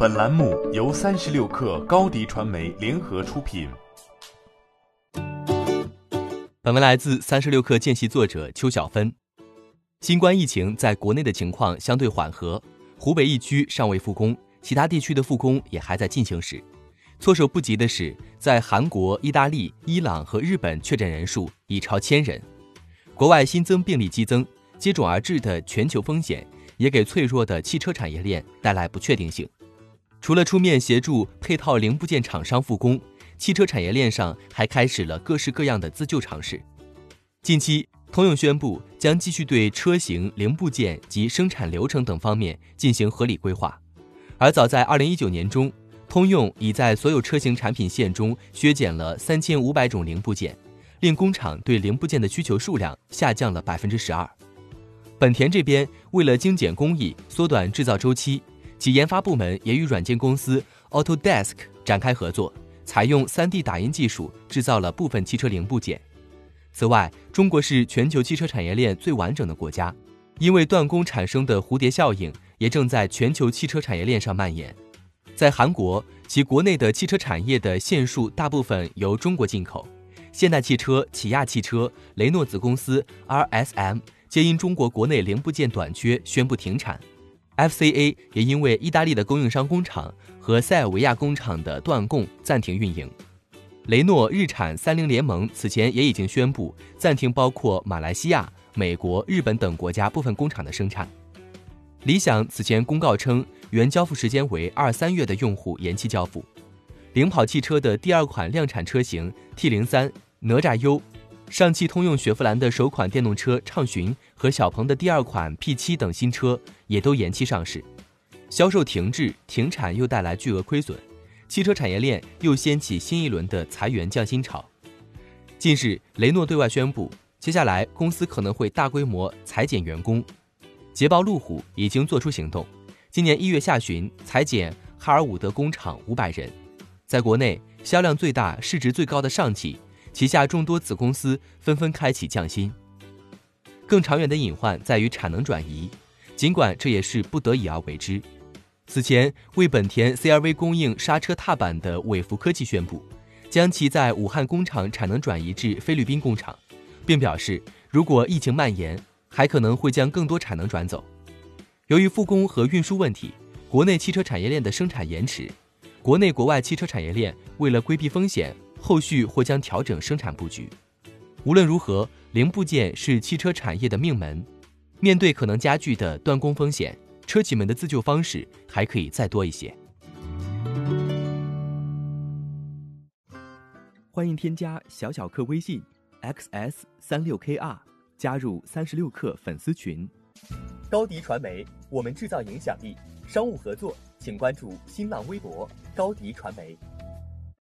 本栏目由三十六氪高低传媒联合出品。本文来自三十六氪见习作者邱小芬。新冠疫情在国内的情况相对缓和，湖北疫区尚未复工，其他地区的复工也还在进行时。措手不及的是，在韩国、意大利、伊朗和日本确诊人数已超千人。国外新增病例激增，接踵而至的全球风险。也给脆弱的汽车产业链带来不确定性。除了出面协助配套零部件厂商复工，汽车产业链上还开始了各式各样的自救尝试。近期，通用宣布将继续对车型、零部件及生产流程等方面进行合理规划。而早在2019年中，通用已在所有车型产品线中削减了3500种零部件，令工厂对零部件的需求数量下降了12%。本田这边为了精简工艺、缩短制造周期，其研发部门也与软件公司 Autodesk 展开合作，采用 3D 打印技术制造了部分汽车零部件。此外，中国是全球汽车产业链最完整的国家，因为断供产生的蝴蝶效应也正在全球汽车产业链上蔓延。在韩国，其国内的汽车产业的线束大部分由中国进口，现代汽车、起亚汽车、雷诺子公司 RSM。皆因中国国内零部件短缺宣布停产，FCA 也因为意大利的供应商工厂和塞尔维亚工厂的断供暂停运营。雷诺、日产、三菱联盟此前也已经宣布暂停包括马来西亚、美国、日本等国家部分工厂的生产。理想此前公告称，原交付时间为二三月的用户延期交付。领跑汽车的第二款量产车型 T 零三哪吒 U。上汽通用雪佛兰的首款电动车畅巡和小鹏的第二款 P7 等新车也都延期上市，销售停滞停产又带来巨额亏损，汽车产业链又掀起新一轮的裁员降薪潮。近日，雷诺对外宣布，接下来公司可能会大规模裁减员工。捷豹路虎已经做出行动，今年一月下旬裁减哈尔伍德工厂五百人。在国内销量最大、市值最高的上汽。旗下众多子公司纷纷开启降薪。更长远的隐患在于产能转移，尽管这也是不得已而为之。此前为本田 CR-V 供应刹车踏板的伟福科技宣布，将其在武汉工厂产能转移至菲律宾工厂，并表示如果疫情蔓延，还可能会将更多产能转走。由于复工和运输问题，国内汽车产业链的生产延迟，国内国外汽车产业链为了规避风险。后续或将调整生产布局。无论如何，零部件是汽车产业的命门。面对可能加剧的断供风险，车企们的自救方式还可以再多一些。欢迎添加小小客微信 xs 三六 kr，加入三十六氪粉丝群。高迪传媒，我们制造影响力。商务合作，请关注新浪微博高迪传媒。